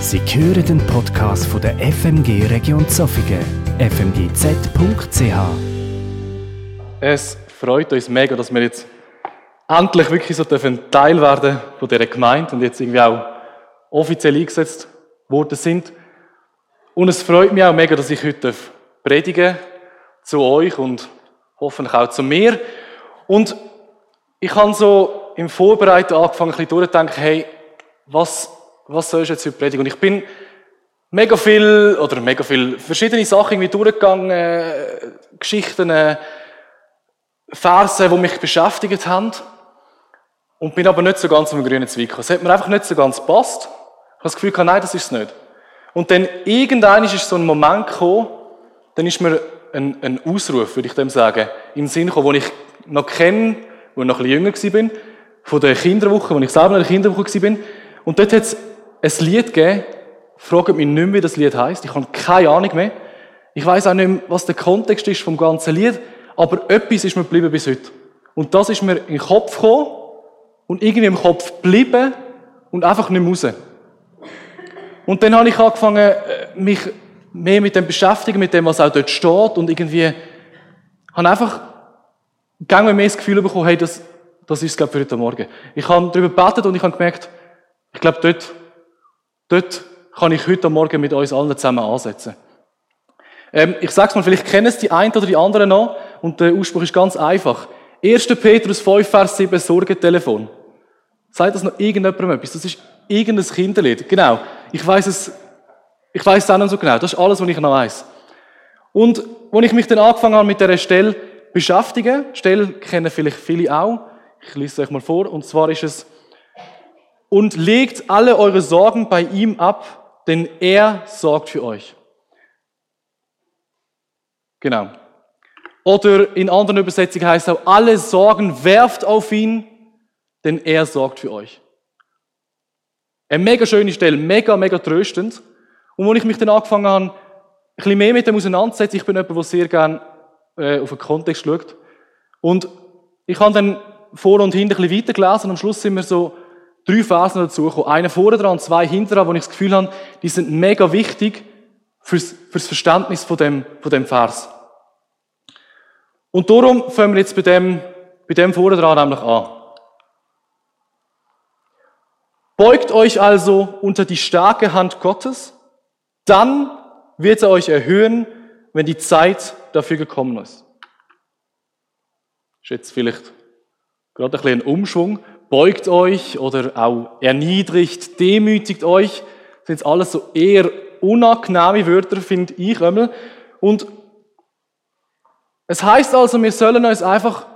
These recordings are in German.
Sie hören den Podcast von der FMG Region Zofingen, fmgz.ch. Es freut uns mega, dass wir jetzt endlich wirklich so dürfen Teil werden von dieser Gemeinde und jetzt irgendwie auch offiziell eingesetzt worden sind. Und es freut mich auch mega, dass ich heute predigen zu euch und hoffentlich auch zu mir. Und ich habe so im Vorbereiten angefangen, ein bisschen durchzudenken, hey, was, was soll ich jetzt heute predigen? Und ich bin mega viel, oder mega viel, verschiedene Sachen irgendwie durchgegangen, äh, Geschichten, äh, Verse, die mich beschäftigt haben. Und bin aber nicht so ganz am grünen Zweig. Es hat mir einfach nicht so ganz gepasst. Ich habe das Gefühl, nein, das ist es nicht. Und dann irgendwann ist so ein Moment gekommen, dann ist mir ein, ein Ausruf, würde ich dem sagen, den Sinn gekommen, den ich noch kenne, wo ich noch ein bisschen jünger war, von der Kinderwoche, wo ich selber in der Kinderwoche war. Und dort hat es ein Lied gegeben, fragt mich nicht mehr, wie das Lied heißt. Ich habe keine Ahnung mehr. Ich weiß auch nicht mehr, was der Kontext ist vom ganzen Lied, aber etwas ist mir geblieben bis heute. Und das ist mir in den Kopf gekommen und irgendwie im Kopf geblieben und einfach nicht mehr raus. Und dann habe ich angefangen, äh, mich mehr mit dem beschäftigen, mit dem, was auch dort steht und irgendwie habe einfach gang mehr das Gefühl bekommen, hey, das, das ist es, glaube ich, für heute Morgen. Ich habe darüber gebetet und ich habe gemerkt, ich glaube, dort, dort kann ich heute Morgen mit uns allen zusammen ansetzen. Ähm, ich sage es mal, vielleicht kennen es die einen oder die anderen noch und der Ausspruch ist ganz einfach. 1. Petrus 5, Vers 7, Sorgentelefon. Sagt das noch irgendjemandem etwas? Das ist irgendein Kinderlied. Genau. Ich weiß es, ich weiß es auch noch so genau. Das ist alles, was ich noch weiß. Und, als ich mich dann angefangen habe mit dieser Stelle beschäftigen, Stelle kennen vielleicht viele auch. Ich lese es euch mal vor. Und zwar ist es, und legt alle eure Sorgen bei ihm ab, denn er sorgt für euch. Genau. Oder in anderen Übersetzungen heißt es auch, alle Sorgen werft auf ihn, denn er sorgt für euch. Eine mega schöne Stelle, mega, mega tröstend. Und als ich mich dann angefangen habe, ein bisschen mehr mit dem auseinanderzusetzen, ich bin jemand, der sehr gerne äh, auf den Kontext schaut. Und ich habe dann vor und hinten ein bisschen weitergelesen und am Schluss sind mir so drei Phasen dazu gekommen. Eine vorne dran zwei hinten dran, wo ich das Gefühl habe, die sind mega wichtig fürs, fürs Verständnis von dem, von dem Vers. Und darum fangen wir jetzt bei dem, bei dem vorne dran nämlich an. Beugt euch also unter die starke Hand Gottes, dann wird er euch erhöhen, wenn die Zeit dafür gekommen ist. Ist jetzt vielleicht gerade ein bisschen ein Umschwung. Beugt euch oder auch erniedrigt, demütigt euch. Das sind jetzt alles so eher unangenehme Wörter, finde ich einmal. Und es heißt also, wir sollen uns einfach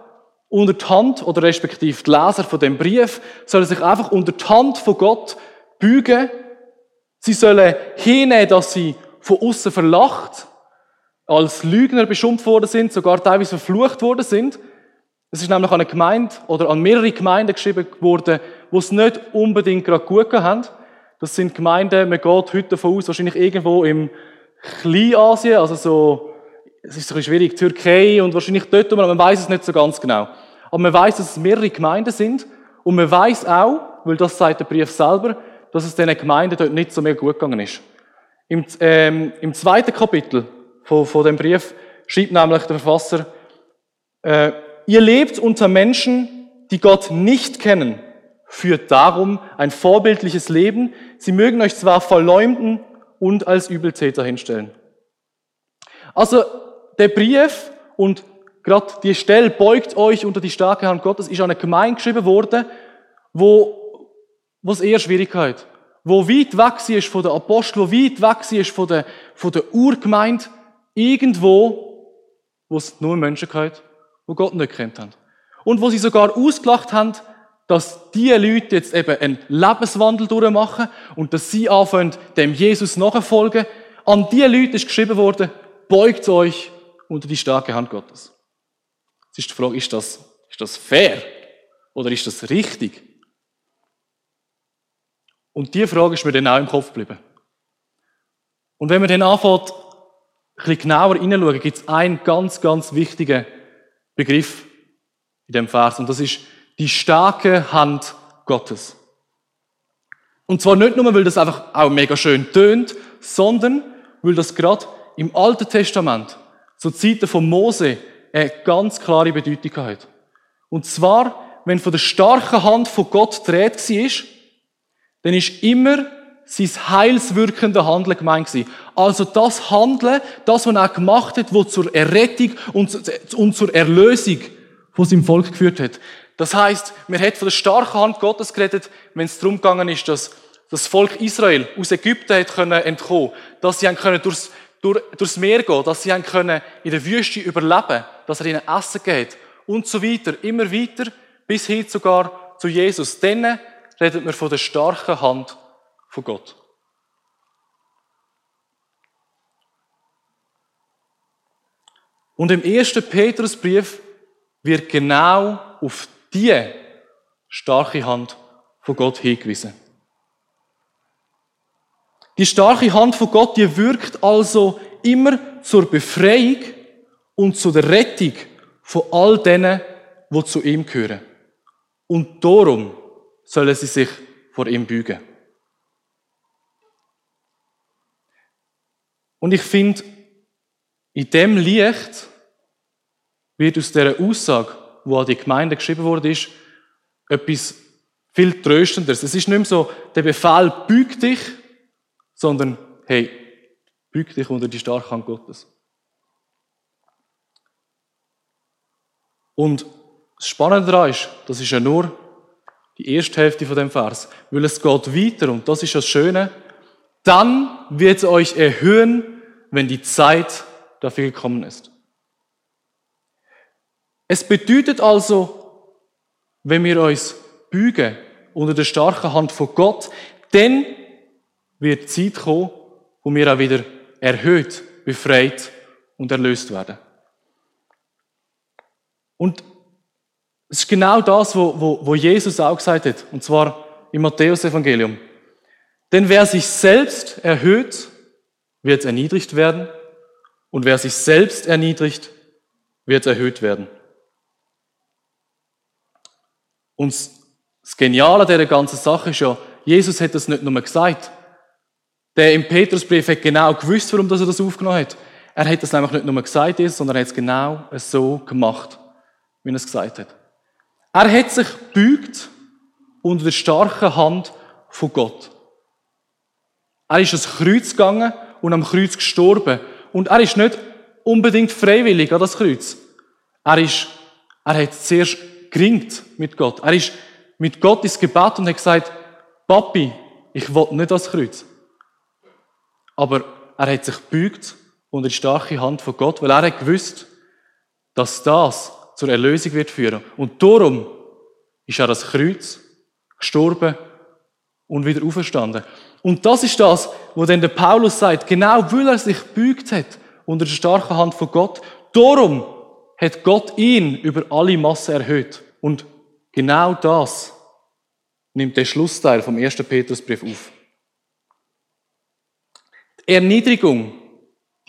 unter die Hand, oder respektive die Leser von dem Brief, sollen sich einfach unter die Hand von Gott bügen. Sie sollen hinnehmen, dass sie von außen verlacht, als Lügner beschimpft worden sind, sogar teilweise verflucht worden sind. Es ist nämlich an eine Gemeinde oder an mehrere Gemeinden geschrieben worden, wo es nicht unbedingt gerade gut haben. Das sind Gemeinden, man geht heute davon aus, wahrscheinlich irgendwo im Kleinasien, also so es ist bisschen schwierig, Türkei und wahrscheinlich dort, aber man weiß es nicht so ganz genau. Aber man weiß, dass es mehrere Gemeinden sind und man weiß auch, weil das sagt der Brief selber, dass es diesen Gemeinden dort nicht so mehr gut gegangen ist. Im, ähm, im zweiten Kapitel von, von dem Brief schreibt nämlich der Verfasser, äh, ihr lebt unter Menschen, die Gott nicht kennen, führt darum ein vorbildliches Leben. Sie mögen euch zwar verleumden und als Übeltäter hinstellen. Also der Brief und gerade die Stelle beugt euch unter die starke Hand Gottes, ist an eine Gemeinde geschrieben worden, wo, es eher Schwierigkeit, wo weit weg sie ist von der Apostel, wo weit weg sie ist von der, von der Urgemeinde, irgendwo, wo es nur Menschen gehört, wo Gott nicht kennt haben. Und wo sie sogar ausgelacht haben, dass die Leute jetzt eben einen Lebenswandel durchmachen und dass sie anfangen, dem Jesus nachfolgen. An die Leute ist geschrieben worden, beugt euch unter die starke Hand Gottes. Jetzt ist die Frage, ist das, ist das fair? Oder ist das richtig? Und diese Frage ist mir dann auch im Kopf geblieben. Und wenn man dann anfängt, ein bisschen genauer hineinschauen, gibt es einen ganz, ganz wichtigen Begriff in dem Vers. Und das ist die starke Hand Gottes. Und zwar nicht nur, weil das einfach auch mega schön tönt, sondern weil das gerade im Alten Testament, zur Zeiten von Mose, eine ganz klare Bedeutung hat. Und zwar, wenn von der starken Hand von Gott dreht war, dann ist immer sein heilswirkende Handeln gemeint gewesen. Also das Handeln, das, was er gemacht hat, wo zur Errettung und, zur Erlösung von seinem Volk geführt hat. Das heißt, man hat von der starken Hand Gottes geredet, wenn es darum gegangen ist, dass das Volk Israel aus Ägypten hat können entkommen, dass sie können durchs, durch, durchs Meer gehen, dass sie können in der Wüste überleben, dass er ihnen Essen geht und so weiter, immer weiter, bis hin sogar zu Jesus. Dann redet man von der starken Hand von Gott. Und im ersten Petrusbrief wird genau auf die starke Hand von Gott hingewiesen. Die starke Hand von Gott, die wirkt also immer zur Befreiung und zu der Rettung von all denen, die zu ihm gehören. Und darum sollen sie sich vor ihm bügen. Und ich finde, in dem Licht wird aus dieser Aussage, wo an die Gemeinde geschrieben wurde, etwas viel Tröstendes. Es ist nicht mehr so, der Befehl, büg dich, sondern, hey, büg dich unter die starke Hand Gottes. Und das Spannende daran ist, das ist ja nur die erste Hälfte von dem Vers, weil es geht weiter und das ist das Schöne. Dann wird es euch erhöhen, wenn die Zeit dafür gekommen ist. Es bedeutet also, wenn wir uns bügen unter der starken Hand von Gott, dann wird die Zeit kommen, wo wir auch wieder erhöht, befreit und erlöst werden. Und es ist genau das, wo, wo, wo Jesus auch gesagt hat, und zwar im Matthäus-Evangelium. Denn wer sich selbst erhöht, wird erniedrigt werden, und wer sich selbst erniedrigt, wird erhöht werden. Und das Geniale dieser ganzen Sache ist ja, Jesus hat das nicht nur gesagt. Der im Petrusbrief hat genau gewusst, warum er das aufgenommen hat. Er hat das nämlich nicht nur gesagt, sondern er hat es genau so gemacht, wie er es gesagt hat. Er hat sich gebeugt unter der starken Hand von Gott. Er ist ans Kreuz gegangen und am Kreuz gestorben. Und er ist nicht unbedingt freiwillig an das Kreuz. Er ist, er hat zuerst geringt mit Gott. Er ist mit Gott ins Gebet und hat gesagt, Papi, ich will nicht das Kreuz. Aber er hat sich gebeugt unter die starke Hand von Gott, weil er hat gewusst, dass das zur Erlösung wird führen. Und darum ist er das Kreuz gestorben und wieder auferstanden. Und das ist das, wo dann der Paulus sagt, genau weil er sich gebeugt hat unter der starken Hand von Gott, darum hat Gott ihn über alle Masse erhöht. Und genau das nimmt der Schlussteil vom 1. Petrusbrief auf. Die Erniedrigung,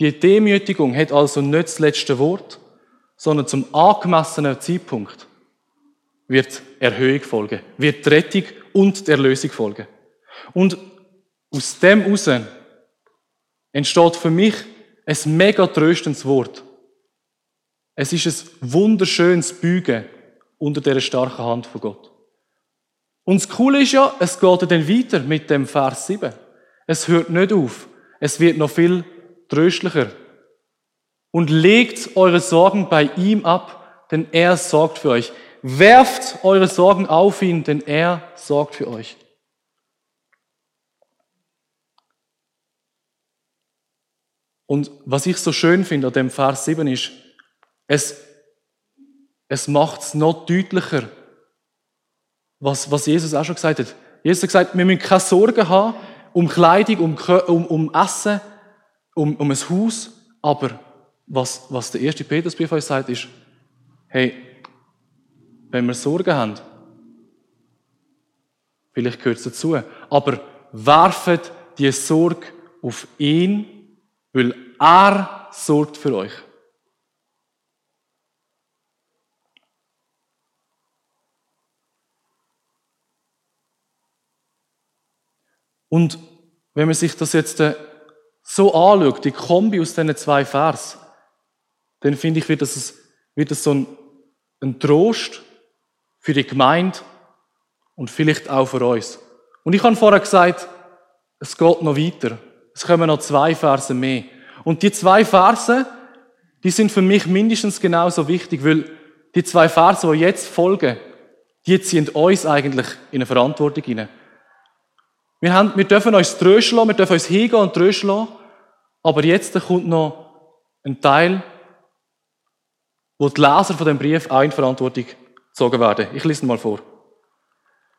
die Demütigung hat also nicht das letzte Wort, sondern zum angemessenen Zeitpunkt wird Erhöhung folgen, wird die Rettung und die Erlösung folgen. Und aus dem heraus entsteht für mich ein mega tröstendes Wort. Es ist ein wunderschönes Bügen unter der starken Hand von Gott. Und das Coole ist ja, es geht dann weiter mit dem Vers 7. Es hört nicht auf. Es wird noch viel tröstlicher. Und legt eure Sorgen bei ihm ab, denn er sorgt für euch. Werft eure Sorgen auf ihn, denn er sorgt für euch. Und was ich so schön finde an dem Vers 7 ist, es, es macht es noch deutlicher, was, was Jesus auch schon gesagt hat. Jesus hat gesagt, wir müssen keine Sorgen haben um Kleidung, um, um, um Essen, um, um ein Haus. Aber was, was der erste Petrusbrief uns sagt, ist, hey, wenn wir Sorgen haben, vielleicht gehört es dazu, aber werfet die Sorge auf ihn, weil er sorgt für euch. Und wenn man sich das jetzt äh, so anschaut, die Kombi aus diesen zwei Vers, dann finde ich, wird das, wird das so ein, ein Trost für die Gemeinde und vielleicht auch für uns. Und ich habe vorher gesagt, es geht noch weiter. Es kommen noch zwei Verse mehr. Und die zwei Verse, die sind für mich mindestens genauso wichtig, weil die zwei Verse, die jetzt folgen, die ziehen uns eigentlich in eine Verantwortung hinein. Wir, haben, wir dürfen uns trösten wir dürfen uns hingehen und trösten aber jetzt kommt noch ein Teil, wo die Leser von dem Brief auch in Verantwortung gezogen werden. Ich lese mal vor.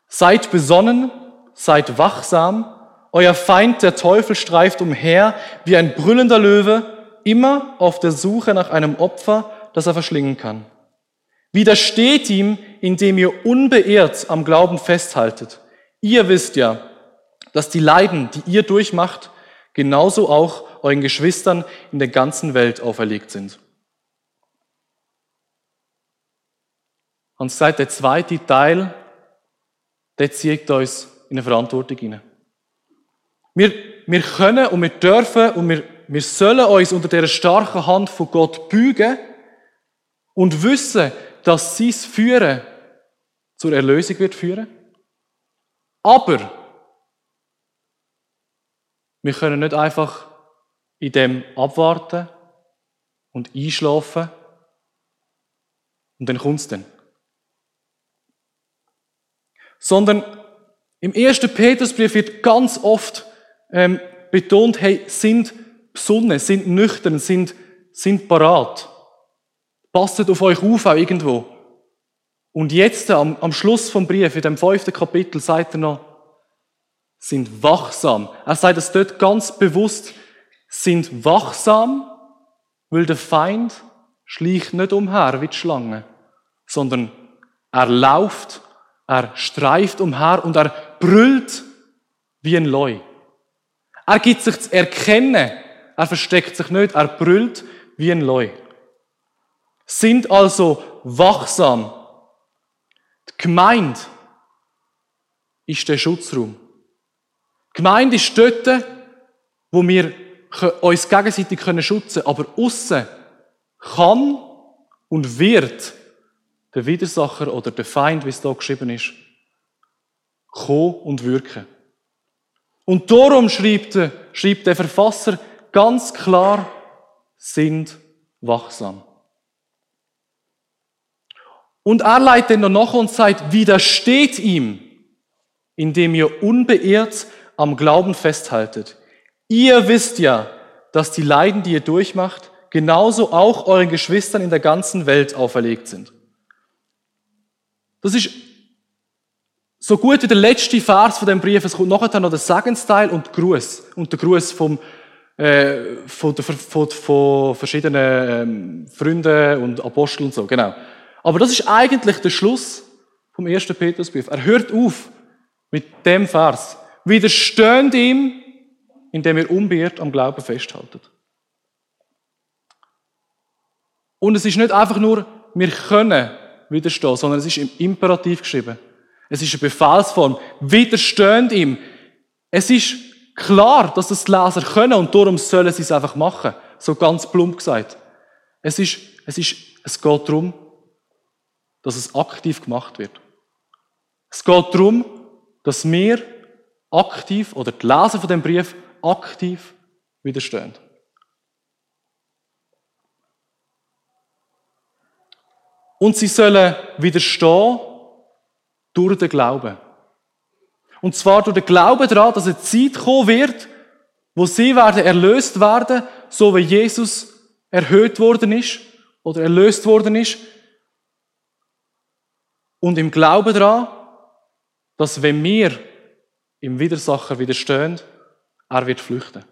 Seid besonnen, seid wachsam, euer Feind, der Teufel, streift umher wie ein brüllender Löwe, immer auf der Suche nach einem Opfer, das er verschlingen kann. Widersteht ihm, indem ihr unbeirrt am Glauben festhaltet. Ihr wisst ja, dass die Leiden, die ihr durchmacht, genauso auch euren Geschwistern in der ganzen Welt auferlegt sind. Und seit der zweite Teil, der zieht uns in eine Verantwortung hinein. Wir, wir können und wir dürfen und wir, wir sollen uns unter der starken Hand von Gott bügen und wissen, dass sein Führen zur Erlösung wird führen. Aber wir können nicht einfach in dem abwarten und einschlafen und dann kommt es dann. Sondern im ersten Petrusbrief wird ganz oft ähm, betont, hey, sind besonnen, sind nüchtern, sind, sind parat. Passet auf euch auf auch irgendwo. Und jetzt am, am Schluss vom Brief, in dem fünften Kapitel, sagt er noch, sind wachsam. Er sagt es dort ganz bewusst, sind wachsam, weil der Feind schleicht nicht umher wie die Schlange, sondern er lauft, er streift umher und er brüllt wie ein Leu. Er gibt sich zu erkennen, er versteckt sich nicht, er brüllt wie ein Leu. Sind also wachsam. Die Gemeinde ist der Schutzraum. Die Gemeinde ist dort, wo wir uns gegenseitig schützen können. Aber aussen kann und wird der Widersacher oder der Feind, wie es da geschrieben ist, kommen und wirken. Und darum schreibt der, schreibt der Verfasser ganz klar, sind wachsam. Und er leitet noch nach und sagt, widersteht ihm, indem ihr unbeirrt am Glauben festhaltet. Ihr wisst ja, dass die Leiden, die ihr durchmacht, genauso auch euren Geschwistern in der ganzen Welt auferlegt sind. Das ist so gut wie der letzte Vers von dem Brief. Es kommt nachher noch der Segensteil und Gruß. Und der Gruß vom, äh, von, der, von, von verschiedenen ähm, Freunden und Aposteln und so, genau. Aber das ist eigentlich der Schluss vom ersten Petrusbrief. Er hört auf mit dem Vers. Widersteht ihm, indem ihr unbeirrt am Glauben festhaltet. Und es ist nicht einfach nur, wir können widerstehen, sondern es ist im Imperativ geschrieben. Es ist eine Befehlsform. Widersteht ihm. Es ist klar, dass das die Leser können und darum sollen sie es einfach machen. So ganz plump gesagt. Es ist, es ist, es geht darum, dass es aktiv gemacht wird. Es geht darum, dass wir aktiv oder die Leser von dem Brief aktiv widerstehen. Und sie sollen widerstehen durch den Glauben. Und zwar durch den Glauben daran, dass eine Zeit kommen wird, wo sie werden erlöst werden, so wie Jesus erhöht worden ist oder erlöst worden ist. Und im Glauben daran, dass wenn wir im Widersacher widerstehen, er wird flüchten.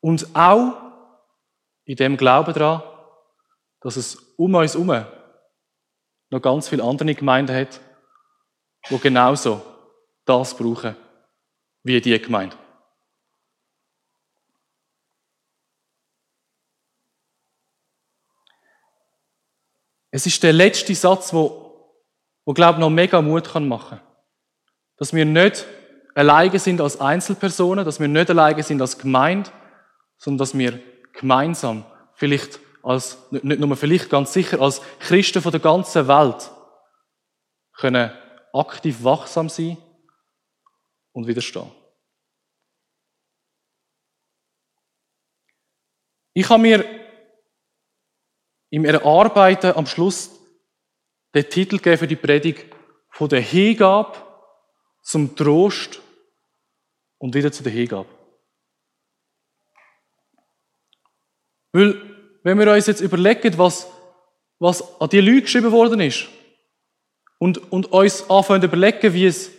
Und auch in dem Glauben daran, dass es um uns herum noch ganz viele andere Gemeinden hat, die genauso das brauchen wie die Gemeinde. Es ist der letzte Satz, wo, wo glaube ich, noch mega Mut machen kann. Dass wir nicht alleine sind als Einzelpersonen, dass wir nicht alleine sind als Gemeinde, sondern dass wir gemeinsam, vielleicht als, nicht nur vielleicht, ganz sicher, als Christen von der ganzen Welt, können aktiv wachsam sein und widerstehen. Ich habe mir im Erarbeiten am Schluss den Titel gegeben für die Predigt von der Hingabe zum Trost und wieder zu der Hingabe. Weil, wenn wir uns jetzt überlegen, was, was an die Leute geschrieben worden ist, und, und uns anfangen zu überlegen, wie es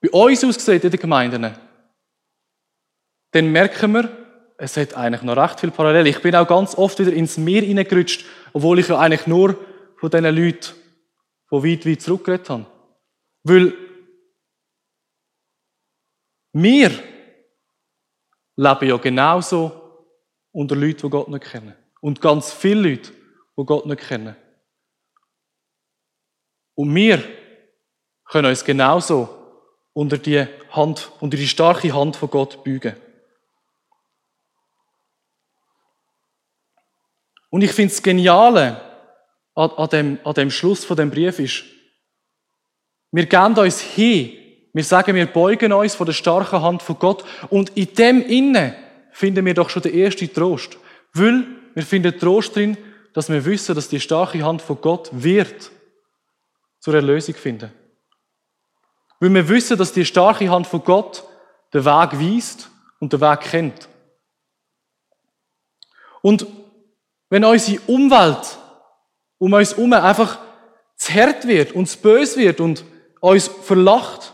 bei uns aussieht in den Gemeinden, dann merken wir, es hat eigentlich noch recht viel Parallel. Ich bin auch ganz oft wieder ins Meer hineingerutscht, obwohl ich ja eigentlich nur von diesen Leuten von weit, weit zurückgeredet habe. Weil wir leben ja genauso unter Leuten, die Gott nicht kennen. Und ganz viele Leute, die Gott nicht kennen. Und wir können uns genauso unter die Hand, unter die starke Hand von Gott beugen. Und ich finde das Geniale an, an, dem, an dem Schluss von dem Brief ist, wir geben uns hin, wir sagen, wir beugen uns vor der starken Hand von Gott und in dem Innen finden wir doch schon den ersten Trost. Weil wir finden Trost drin, dass wir wissen, dass die starke Hand von Gott wird zur Erlösung finden. Weil wir wissen, dass die starke Hand von Gott den Weg weist und den Weg kennt. Und wenn unsere Umwelt um uns herum einfach zu hart wird und zu böse wird und uns verlacht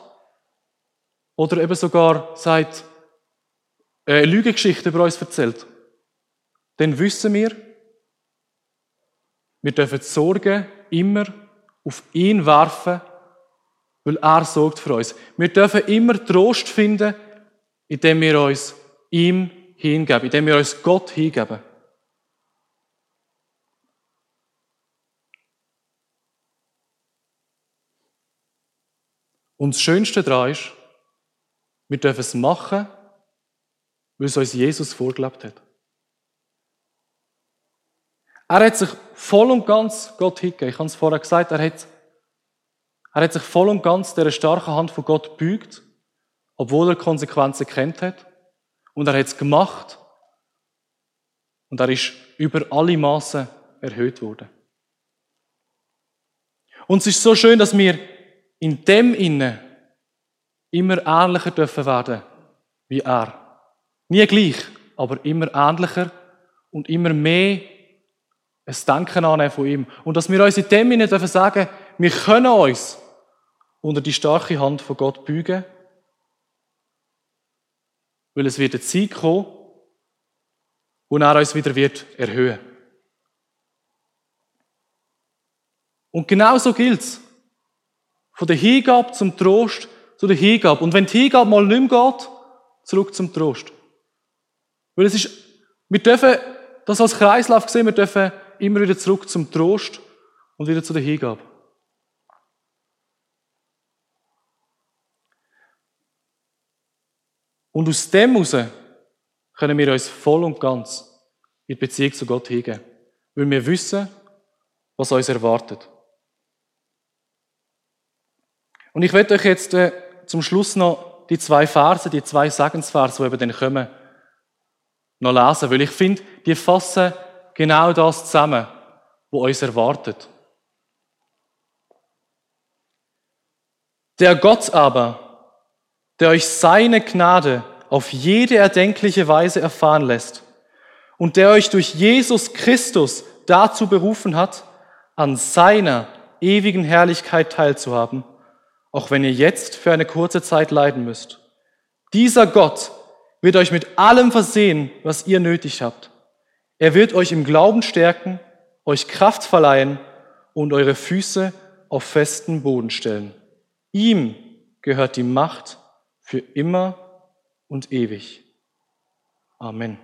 oder eben sogar sagt, äh, Lügengeschichten über uns erzählt, dann wissen wir, wir dürfen die Sorgen immer auf ihn werfen, weil er sorgt für uns. Wir dürfen immer Trost finden, indem wir uns ihm hingeben, indem wir uns Gott hingeben. Und das Schönste daran ist, wir dürfen es machen, weil es uns Jesus vorgelebt hat. Er hat sich voll und ganz Gott hingegeben. Ich habe es vorher gesagt, er hat, er hat sich voll und ganz der starken Hand von Gott gebeugt, obwohl er Konsequenzen kennt hat. Und er hat es gemacht. Und er ist über alle Maßen erhöht worden. Und es ist so schön, dass wir in dem Innen immer ähnlicher dürfen werden wie er. Nie gleich, aber immer ähnlicher und immer mehr ein Denken annehmen von ihm. Und dass wir uns in dem Innen dürfen sagen, wir können uns unter die starke Hand von Gott beugen, weil es wird eine Zeit kommen, wo er uns wieder wird erhöhen. Und genau so gilt's. Von der Hingabe zum Trost zu der Hingabe. Und wenn die Hingabe mal nicht mehr geht, zurück zum Trost. Weil es ist, wir dürfen das als Kreislauf sehen, wir dürfen immer wieder zurück zum Trost und wieder zu der Hingabe. Und aus dem heraus können wir uns voll und ganz in die Beziehung zu Gott hingeben. Weil wir wissen, was uns erwartet. Und ich werde euch jetzt äh, zum Schluss noch die zwei Verse, die zwei Sagensverse, die eben dann kommen, noch lesen, weil ich finde, die fassen genau das zusammen, was uns erwartet. Der Gott aber, der euch seine Gnade auf jede erdenkliche Weise erfahren lässt und der euch durch Jesus Christus dazu berufen hat, an seiner ewigen Herrlichkeit teilzuhaben, auch wenn ihr jetzt für eine kurze Zeit leiden müsst. Dieser Gott wird euch mit allem versehen, was ihr nötig habt. Er wird euch im Glauben stärken, euch Kraft verleihen und eure Füße auf festen Boden stellen. Ihm gehört die Macht für immer und ewig. Amen.